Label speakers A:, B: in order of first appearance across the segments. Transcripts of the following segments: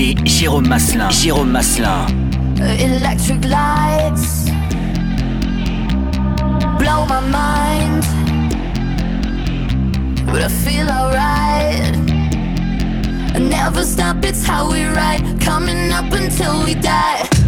A: DJ Jérôme Masselin. Jérôme Masselin.
B: Uh, electric lights blow my mind, but I feel alright. I never stop, it's how we ride, coming up until we die.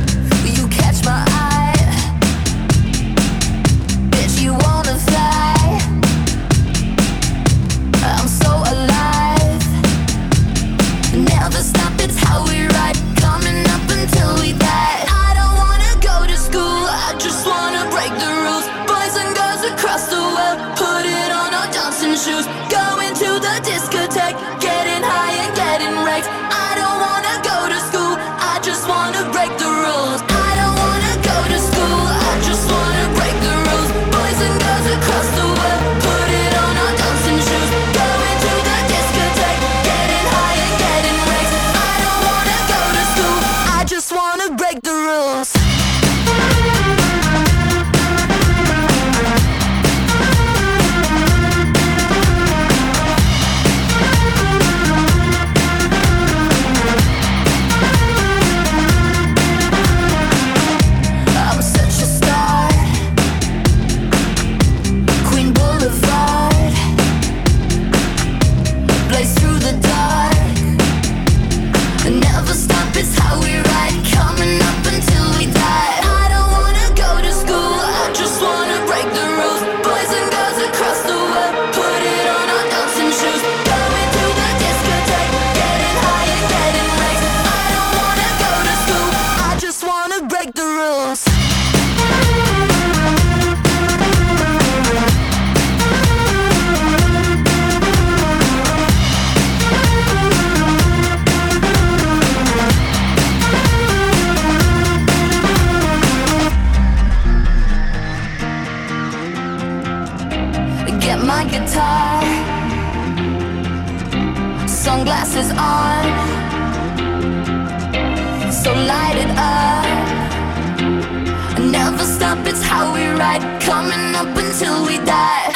B: up, it's how we ride. Coming up until we die.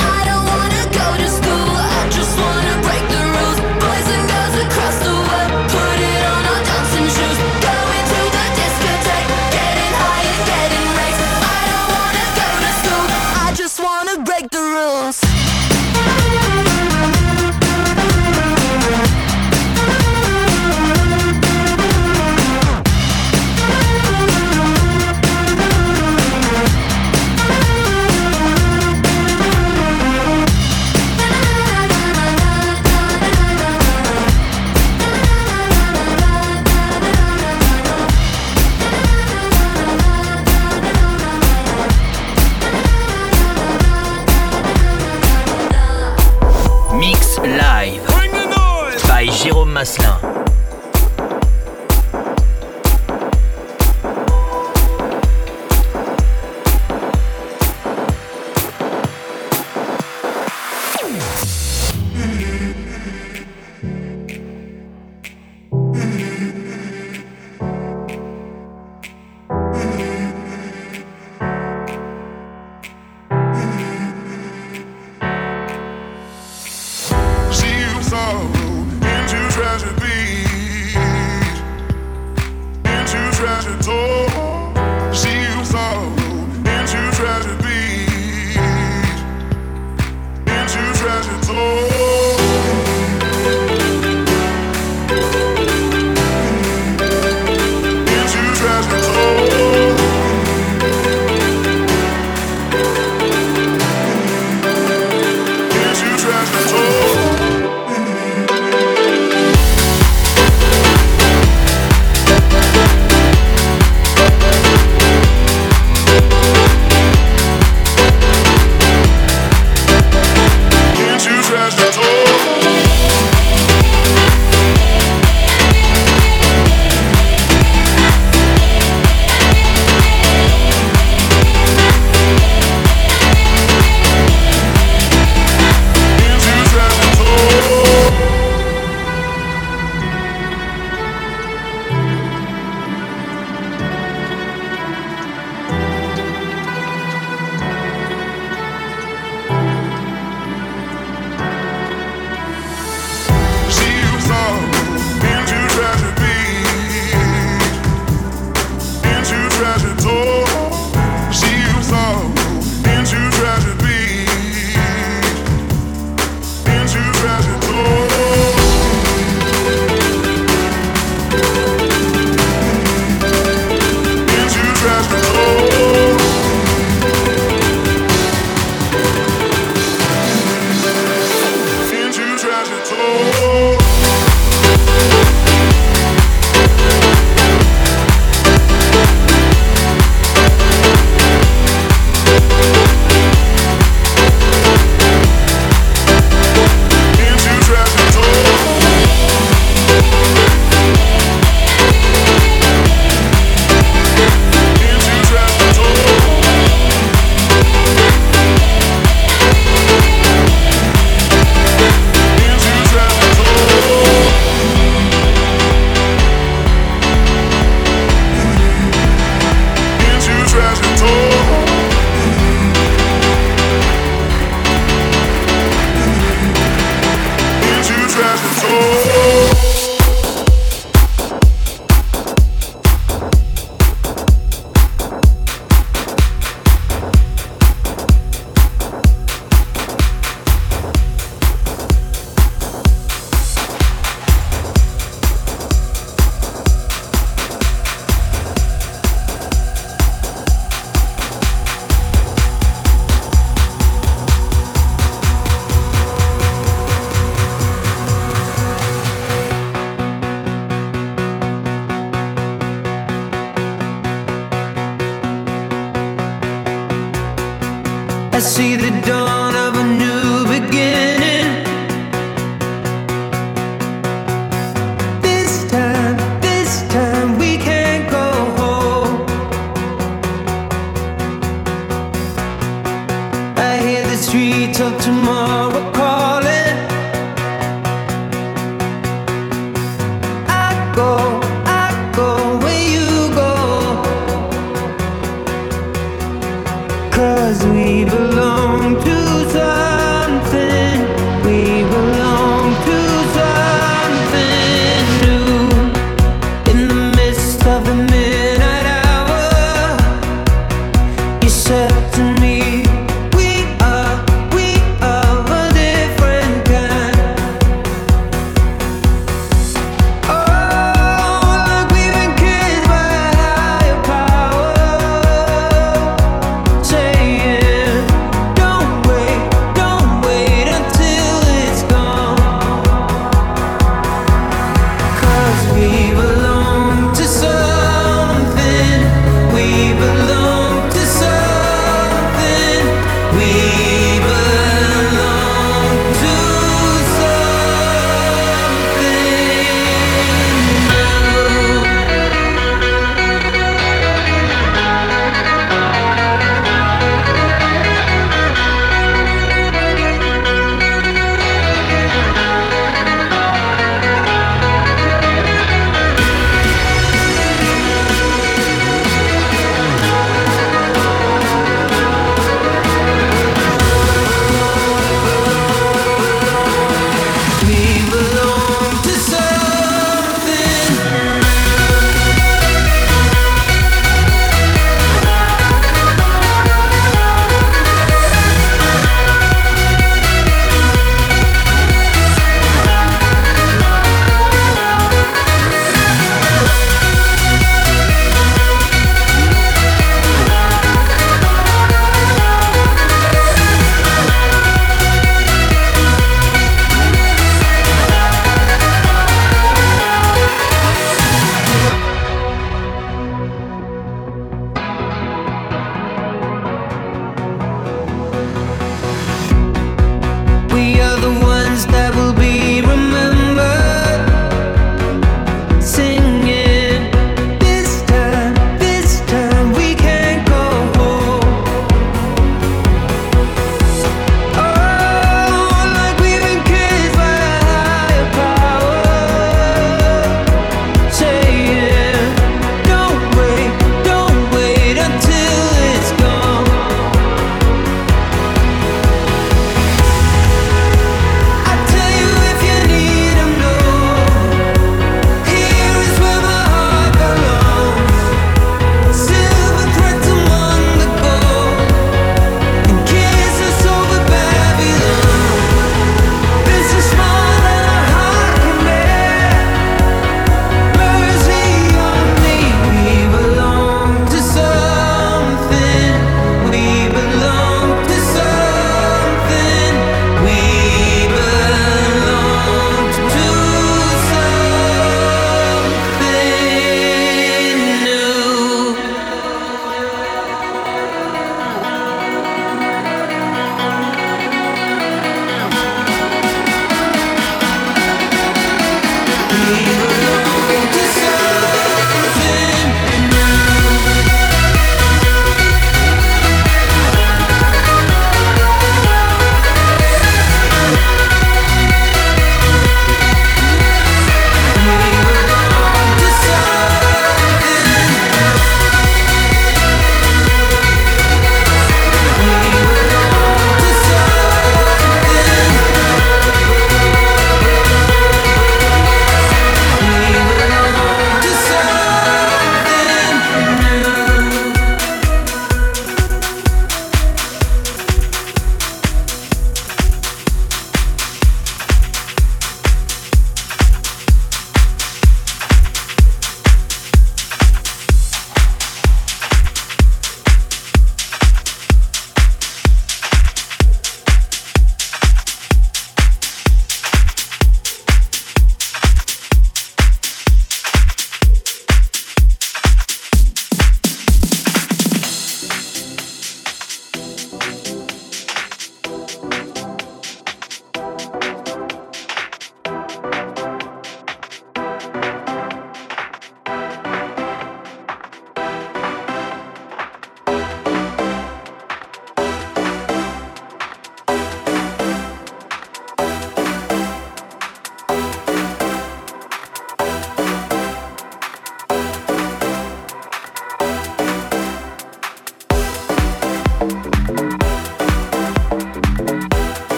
B: The
C: streets of tomorrow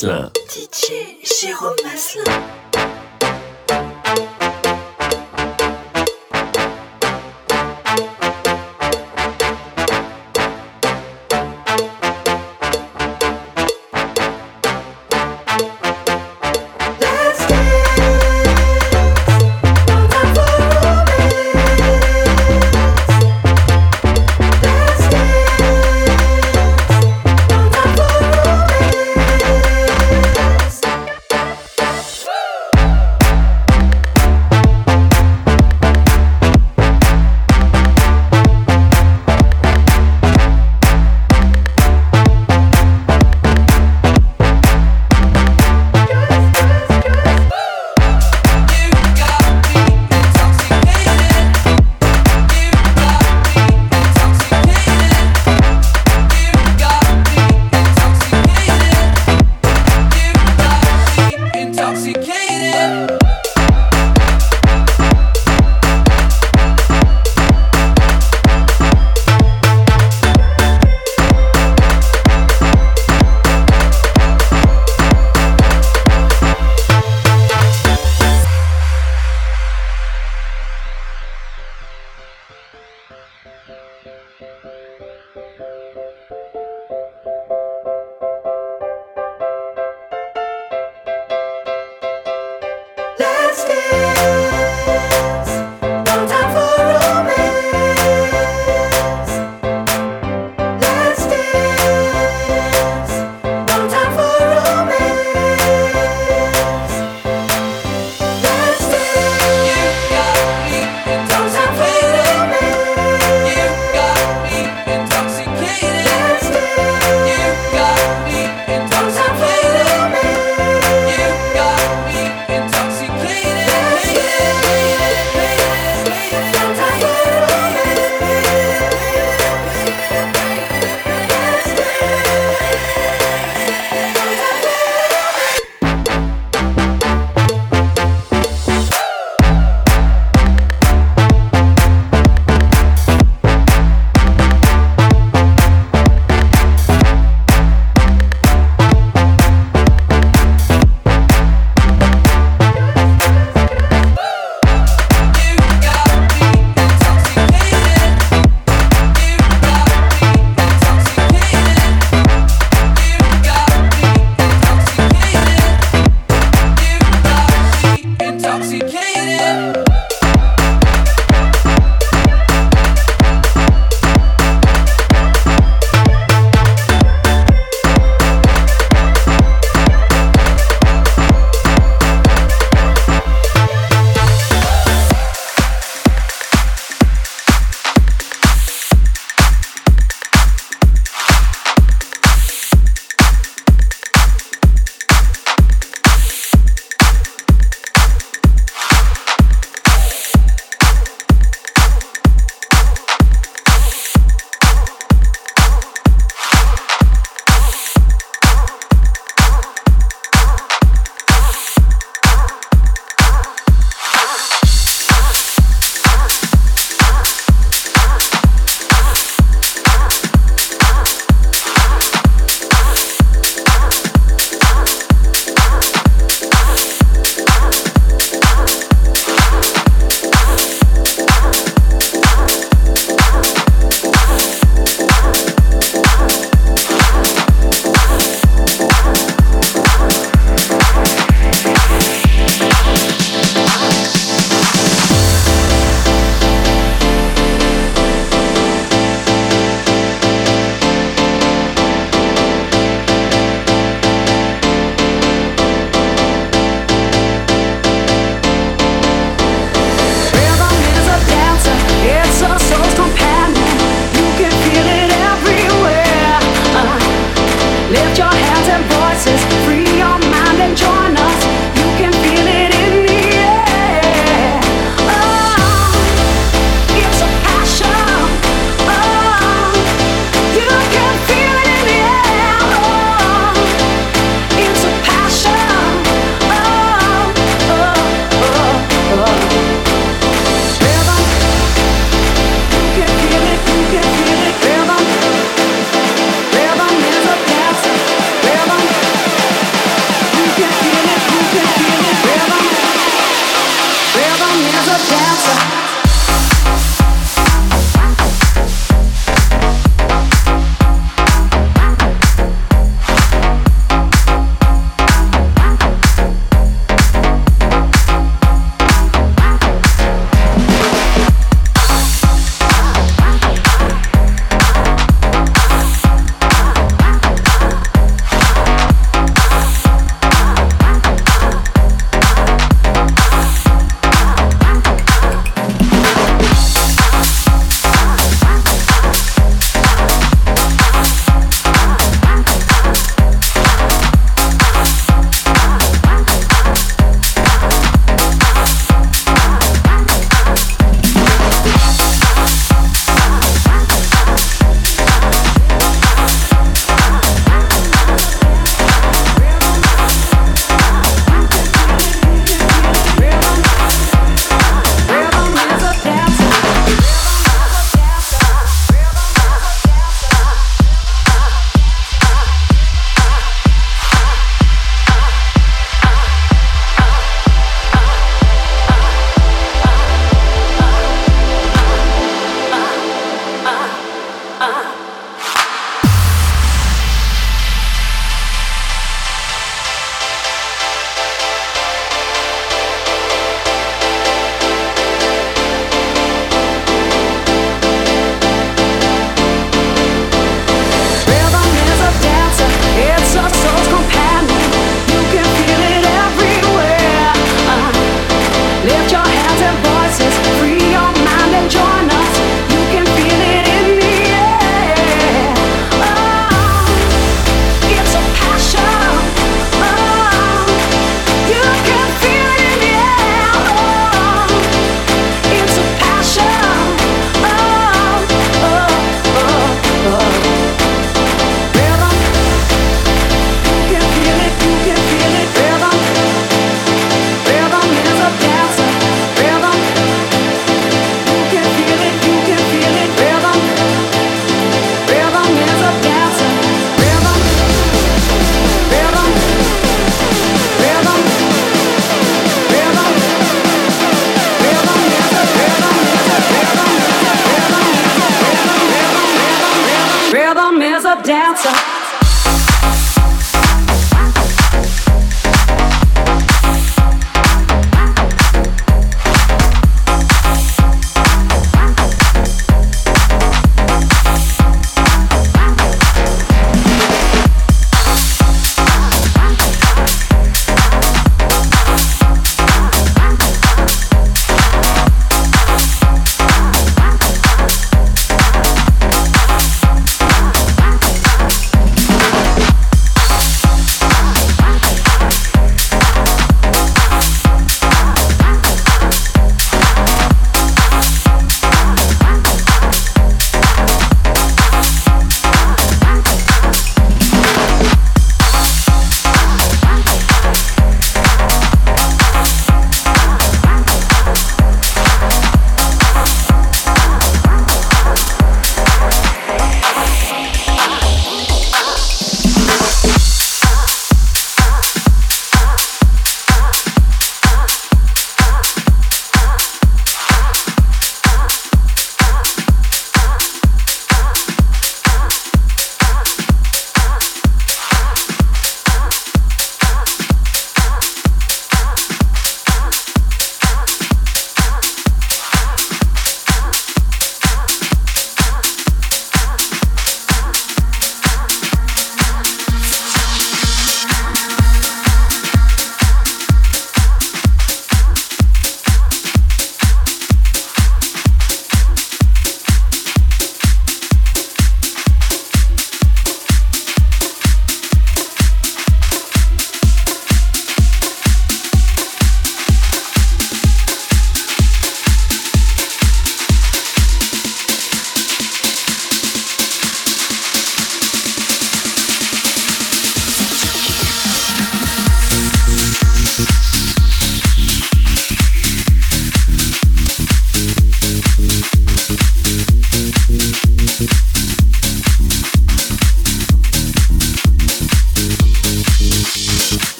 A: Jérôme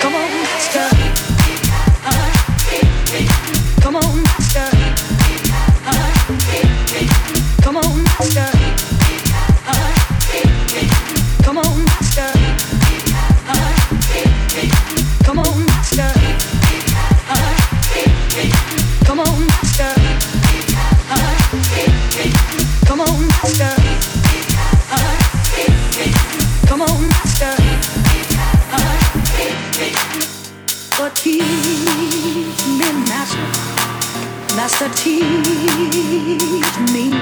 D: Come on, stop. teach me, Master. Master, teach me,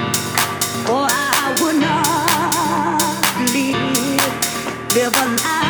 D: or I would not live, live a
A: life.